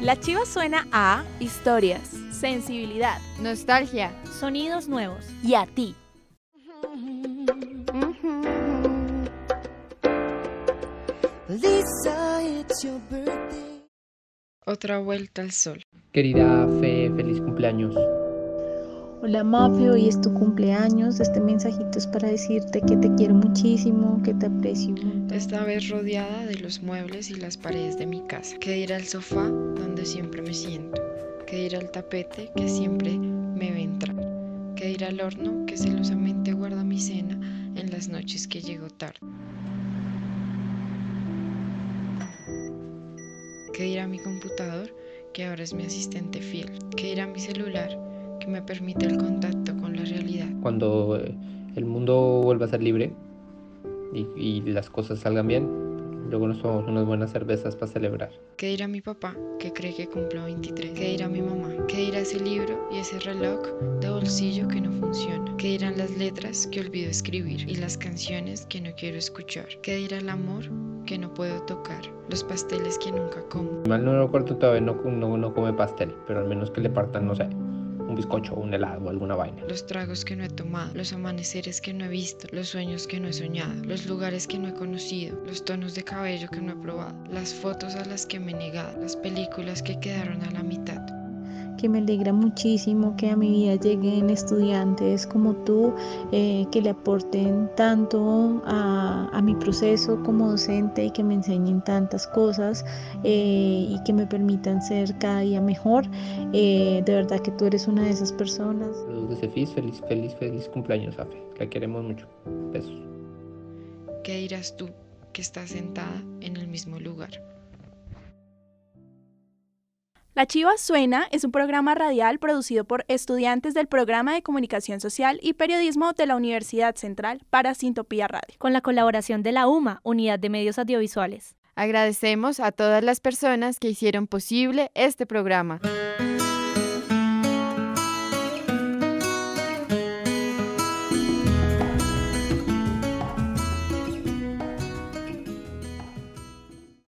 La chiva suena a historias, sensibilidad, nostalgia, sonidos nuevos y a ti. Otra vuelta al sol. Querida Fe, feliz cumpleaños. Hola Mafe, hoy es tu cumpleaños. Este mensajito es para decirte que te quiero muchísimo, que te aprecio. Esta vez rodeada de los muebles y las paredes de mi casa. Que dirá el sofá donde siempre me siento. Que dirá el tapete que siempre me ve entrar. Que dirá el horno que celosamente guarda mi cena en las noches que llego tarde. Que dirá mi computador que ahora es mi asistente fiel. Que dirá mi celular me permite el contacto con la realidad. Cuando eh, el mundo vuelva a ser libre y, y las cosas salgan bien, luego nos tomamos unas buenas cervezas para celebrar. ¿Qué dirá mi papá, que cree que cumplo 23? ¿Qué dirá mi mamá? ¿Qué dirá ese libro y ese reloj de bolsillo que no funciona? ¿Qué dirán las letras que olvido escribir y las canciones que no quiero escuchar? ¿Qué dirá el amor que no puedo tocar? Los pasteles que nunca como. Mal no recuerdo todavía no, no, no come pastel, pero al menos que le partan, no sé, un bizcocho, un helado alguna vaina. Los tragos que no he tomado, los amaneceres que no he visto, los sueños que no he soñado, los lugares que no he conocido, los tonos de cabello que no he probado, las fotos a las que me he negado, las películas que quedaron a la mitad. Que me alegra muchísimo que a mi vida lleguen estudiantes como tú, eh, que le aporten tanto a, a, mi proceso como docente y que me enseñen tantas cosas eh, y que me permitan ser cada día mejor. Eh, de verdad que tú eres una de esas personas. Saludos de Cefis, feliz, feliz, feliz cumpleaños, Afe. La queremos mucho. Besos. ¿Qué dirás tú que estás sentada en el mismo lugar? La Chiva Suena es un programa radial producido por estudiantes del Programa de Comunicación Social y Periodismo de la Universidad Central para Sintopía Radio. Con la colaboración de la UMA, Unidad de Medios Audiovisuales. Agradecemos a todas las personas que hicieron posible este programa.